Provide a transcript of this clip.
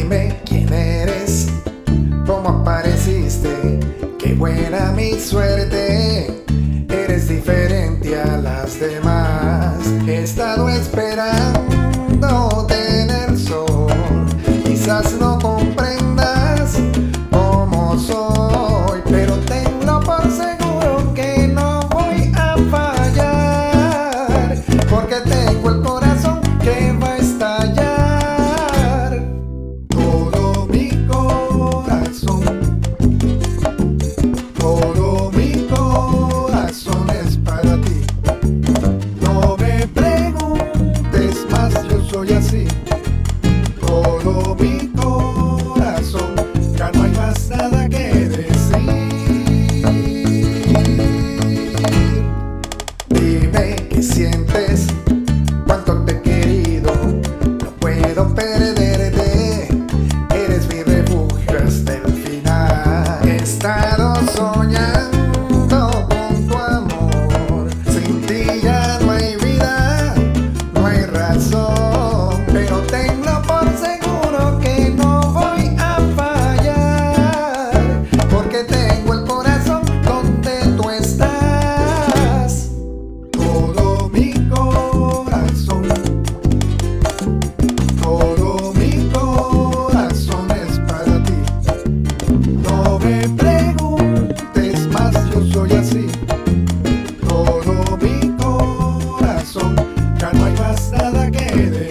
Dime quién eres, cómo apareciste, qué buena mi suerte. Eres diferente a las demás. He estado esperando tener sol, quizás no. así. Todo mi corazón, ya no hay más nada que decir. Dime qué sientes. cansada que